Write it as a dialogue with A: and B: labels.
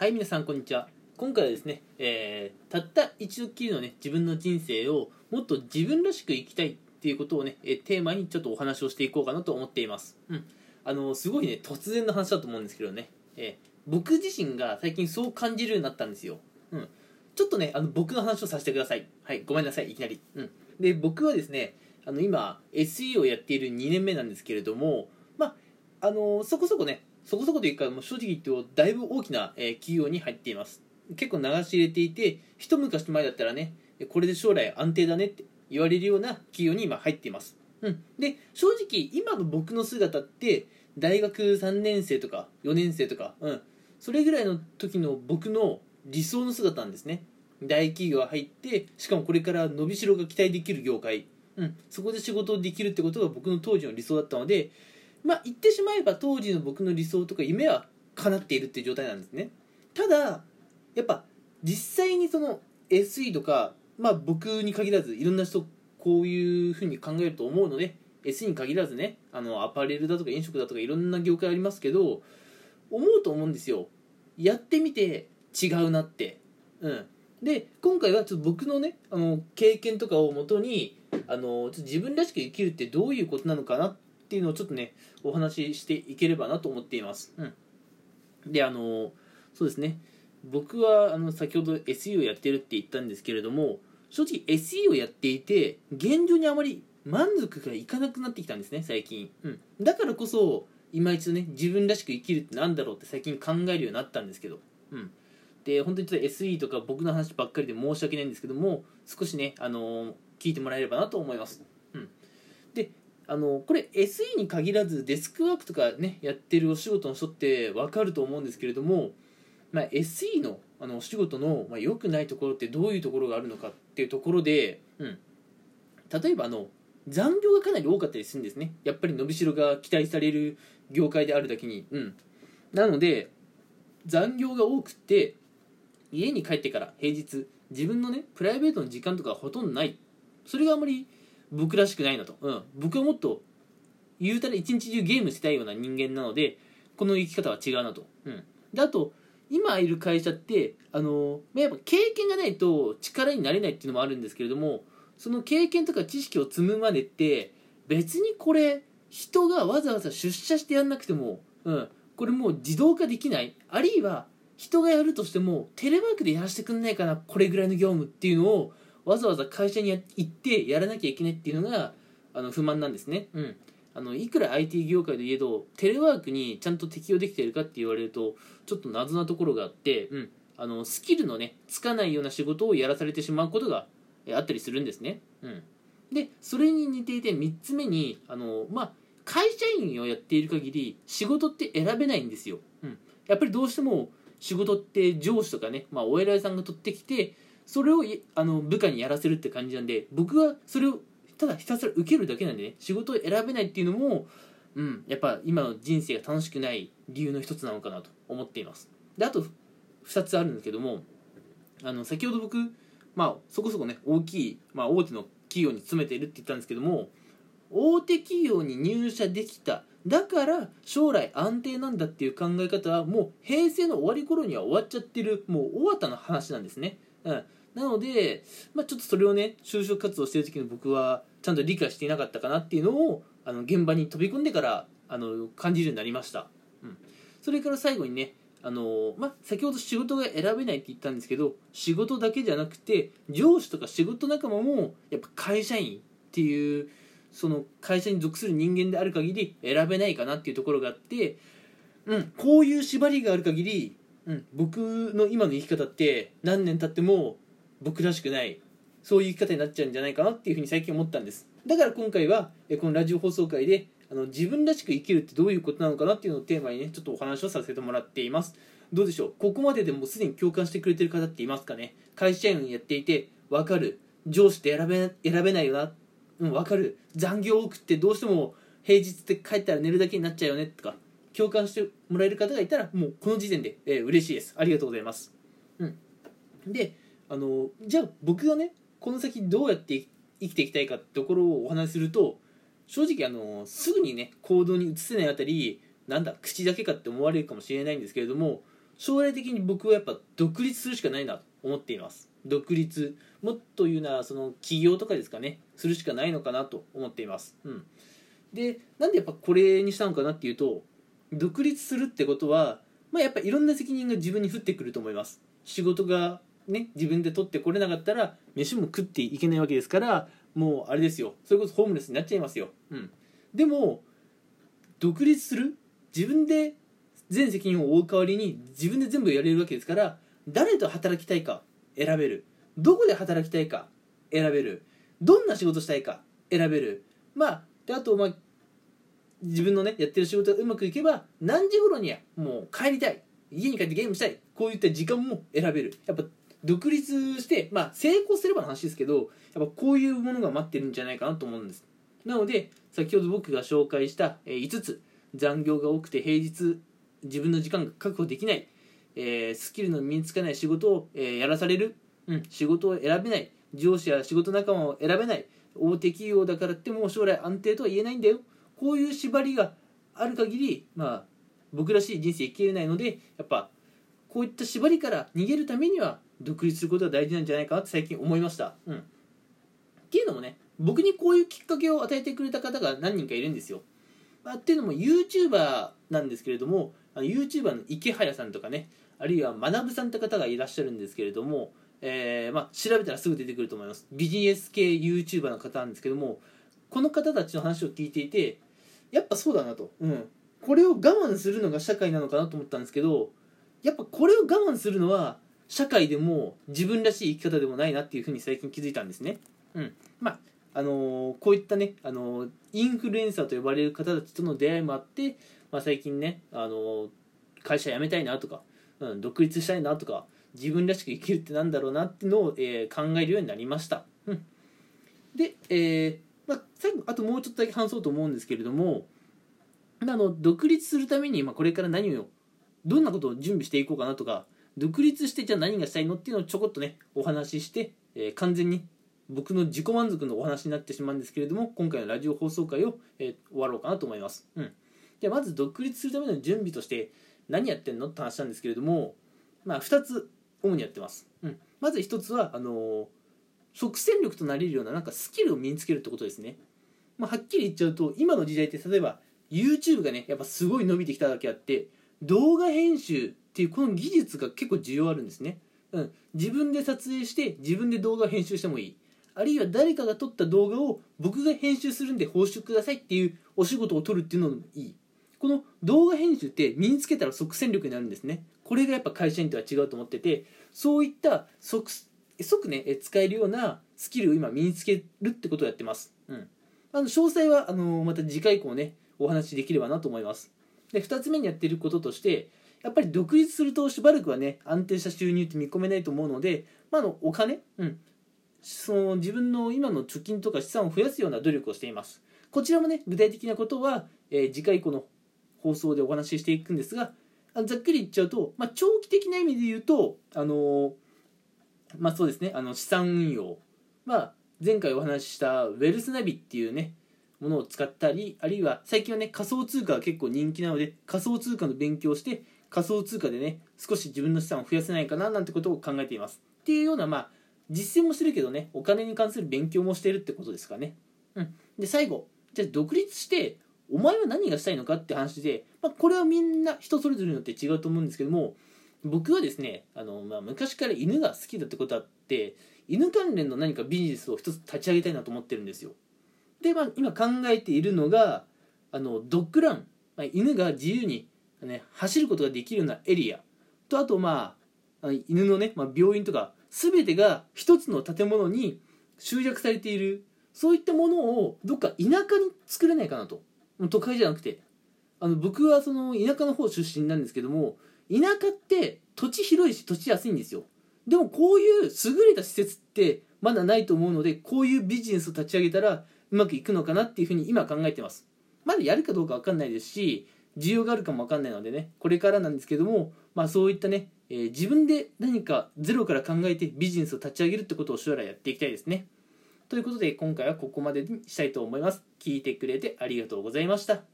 A: はい皆さんこんにちは。今回はですね、えー、たった一度きりのね自分の人生をもっと自分らしく生きたいっていうことをね、えテーマにちょっとお話をしていこうかなと思っています。うん。あのすごいね突然の話だと思うんですけどね、えー僕自身が最近そう感じるようになったんですよ。うん。ちょっとねあの僕の話をさせてください。はいごめんなさいいきなり。うん。で僕はですねあの今 SE をやっている2年目なんですけれどもまああのそこそこねそこそこというかもう正直言ってもだいぶ大きな、え企業に入っています。結構流し入れていて一昔前だったらねこれで将来安定だねって言われるような企業に今入っています、うん、で正直今の僕の姿って大学3年生とか4年生とか、うん、それぐらいの時の僕の理想の姿なんですね。大企業入ってしかもこれから伸びしろが期待できる業界、うん、そこで仕事をできるってことが僕の当時の理想だったのでまあ言ってしまえば当時の僕の理想とか夢は叶っているっていう状態なんですね。ただやっぱ実際にその SE とかまあ僕に限らずいろんな人こういうふうに考えると思うので SE に限らずねあのアパレルだとか飲食だとかいろんな業界ありますけど思うと思うんですよ。やってみて違うなって。うん。で今回はちょっと僕のねあの経験とかをもとにあのちょっと自分らしく生きるってどういうことなのかなっっていうのをちょっとねお話ししていければなと思っています、うん、であのそうですね。僕はあの先ほど SE をやってるって言ったんですけれども正直 SE をやっていて現状にあまり満足がいかなくなってきたんですね最近、うん、だからこそ今一度ね自分らしく生きるってなんだろうって最近考えるようになったんですけど、うん、で本当にちょっと SE とか僕の話ばっかりで申し訳ないんですけども少しね、あのー聞いてもらえればなと思います、あのこれ SE に限らずデスクワークとかねやってるお仕事の人って分かると思うんですけれども、まあ、SE のあのお仕事の、まあ、良くないところってどういうところがあるのかっていうところで、うん、例えばあの残業がかなり多かったりするんですね。やっぱり伸びしろが期待される業界であるだけに、うん、なので残業が多くて家に帰ってから平日自分のねプライベートの時間とかほとんどない。それがあまり僕らしくないなと、うん、僕はもっと言うたら一日中ゲームしたいような人間なのでこの生き方は違うなと、うん、であと今いる会社ってあのやっぱ経験がないと力になれないっていうのもあるんですけれどもその経験とか知識を積むまでって別にこれ人がわざわざ出社してやんなくても、うん、これもう自動化できない。あるいは人がやるとしてもテレワークでやらせてくんないかなこれぐらいの業務っていうのをわざわざ会社にや行ってやらなきゃいけないっていうのがあの不満なんですね、うん、あのいくら IT 業界で言えどテレワークにちゃんと適用できているかって言われるとちょっと謎なところがあって、うん、あのスキルのねつかないような仕事をやらされてしまうことがえあったりするんですね、うん、でそれに似ていて3つ目にあの、まあ、会社員をやっている限り仕事って選べないんですよ、うん、やっぱりどうしても仕事って上司とかね、まあ、お偉いさんが取ってきてそれをあの部下にやらせるって感じなんで僕はそれをただひたすら受けるだけなんでね仕事を選べないっていうのも、うん、やっぱ今の人生が楽しくない理由の一つなのかなと思っています。であと2つあるんですけどもあの先ほど僕、まあ、そこそこね大きい、まあ、大手の企業に勤めているって言ったんですけども大手企業に入社できただから将来安定なんだっていう考え方はもう平成の終わり頃には終わっちゃってるもう終わったの話なんですね、うん、なので、まあ、ちょっとそれをね就職活動してる時の僕はちゃんと理解していなかったかなっていうのをあの現場に飛び込んでからあの感じるようになりました、うん、それから最後にねあのまあ、先ほど仕事が選べないって言ったんですけど仕事だけじゃなくて上司とか仕事仲間もやっぱ会社員っていうその会社に属する人間である限り選べないかなっていうところがあって、うん、こういう縛りがある限り、うん、僕の今の生き方って何年経っても僕らしくないそういう生き方になっちゃうんじゃないかなっていうふうに最近思ったんです。だから今回はこのラジオ放送会であの自分らしく生きるってどういうことなのかなっていうのをテーマにねちょっとお話をさせてもらっています。どうでしょう？ここまででもうすでに共感してくれてる方っていますかね？会社員やっていて分かる。上司って選べ選べないよな。うん分かる。残業多くってどうしても平日って帰ったら寝るだけになっちゃうよねとか共感してもらえる方がいたらもうこの時点で、えー嬉しいです。ありがとうございます。うん。であのじゃあ僕がねこの先どうやって生きていきたいかってところをお話しすると正直あのすぐにね行動に移せないあたりなんだ口だけかって思われるかもしれないんですけれども将来的に僕はやっぱ独立するしかないなと思っています。独立もっと言うならその起業とかですかねするしかないのかなと思っています。うん。でなんでやっぱこれにしたのかなっていうと独立するってことはまあやっぱいろんな責任が自分に降ってくると思います。仕事がね自分で取ってこれなかったら飯も食っていけないわけですからもうあれですよ。それこそホームレスになっちゃいますよ。うん。でも独立する？自分で全責任を負う代わりに自分で全部やれるわけですから誰と働きたいか選べる。どこで働きたいか選べる。どんな仕事したいか選べる。まあであとまあ自分のねやってる仕事がうまくいけば何時頃にはもう帰りたい。家に帰ってゲームしたい。こういった時間も選べる。やっぱ独立してまあ成功すればの話ですけどやっぱこういうものが待ってるんじゃないかなと思うんです。なので先ほど僕が紹介した5つ残業が多くて平日自分の時間が確保できない、えー、スキルの身につかない仕事を、えー、やらされる、うん、仕事を選べない上司や仕事仲間を選べない大手企業だからってもう将来安定とは言えないんだよ。こういう縛りがある限りまあ僕らしい人生生きれないのでやっぱこういった縛りから逃げるためには独立することが大事なんじゃないかなって最近思いました。うん、っていうのもね僕にこういうきっかけを与えてくれた方が何人かいるんですよ。まあ、っていうのも YouTuber なんですけれども YouTuber の池早さんとかねあるいは学さんって方がいらっしゃるんですけれども、えー、まあ、調べたらすぐ出てくると思いますビジネス系 YouTuber の方なんですけどもこの方たちの話を聞いていてやっぱそうだなと、うん、これを我慢するのが社会なのかなと思ったんですけどやっぱこれを我慢するのは社会でも自分らしい生き方でもないなっていうふうに最近気づいたんですね。うんまああのー、こういったね、あのー、インフルエンサーと呼ばれる方たちとの出会いもあって、まあ、最近ね、あのー、会社辞めたいなとか、うん、独立したいなとか自分らしく生きるってなんだろうなっていうのを、え考えるようになりました。うん、で、えまあ、最後あともうちょっとだけ話そうと思うんですけれどもあの独立するために、まあ、これから何をどんなことを準備していこうかなとか独立してじゃあ何がしたいのっていうのをちょこっとねお話しして、えー、完全に僕の自己満足のお話になってしまうんですけれども今回のラジオ放送回を、えー、終わろうかなと思います、うん、でまず独立するための準備として何やってんのって話なんですけれども、まあ、2つ主にやってます、うん、まず1つはあのー即戦力となれるようななんかスキルを身につけるってことですね、まあ、はっきり言っちゃうと今の時代って例えば YouTube がねやっぱすごい伸びてきただけあって動画編集っていうこの技術が結構需要あるんですね、うん、自分で撮影して自分で動画編集してもいい。あるいは誰かが撮った動画を僕が編集するんで報酬くださいっていうお仕事を取るっていうのもいい。この動画編集って身につけたら即戦力になるんですね。これがやっぱ会社員とは違うと思っててそういった即即ね使えるようなスキルを今身につけるってことをやってます、うん、あの詳細はあのまた次回以降ねお話しできればなと思います。で2つ目にやってることとしてやっぱり独立するとしばらくはね安定した収入って見込めないと思うので、まあ、のお金、うん、その自分の今の貯金とか資産を増やすような努力をしています。こちらもね具体的なことは、えー、次回以降の放送でお話ししていくんですがざっくり言っちゃうと、まあ、長期的な意味で言うとあのーまあそうですねあの資産運用まあ前回お話ししたウェルスナビっていうねものを使ったりあるいは最近はね仮想通貨が結構人気なので仮想通貨の勉強をして仮想通貨でね少し自分の資産を増やせないかななんてことを考えています。っていうようなまあ実践もしてるけどねお金に関する勉強もしてるってことですかね。うん。で最後。じゃあ独立してお前は何がしたいのかって話で、まあ、これはみんな人それぞれによって違うと思うんですけども僕はですねあの、まあ、昔から犬が好きだってことあって犬関連の何かビジネスを一つ立ち上げたいなと思ってるんですよ。で、まあ、今考えているのがあのドッグラン、まあ、犬が自由に、ね、走ることができるようなエリア。とあとまあ犬のね、まあ、病院とか全てが一つの建物に集約されている。そういったものをどっか田舎に作れないかなと。都会じゃなくて。あの僕はその田舎の方出身なんですけども田舎って土地広いし土地安いんですよ。でもこういう優れた施設ってまだないと思うのでこういうビジネスを立ち上げたらうまくいくのかなっていうふうに今考えてます。まだやるかどうか分かんないですし需要があるかも分かんないのでねこれからなんですけどもまあそういったね、えー、自分で何かゼロから考えてビジネスを立ち上げるってことを将来やっていきたいですね。ということで今回はここまでにしたいと思います。聞いてくれてありがとうございました。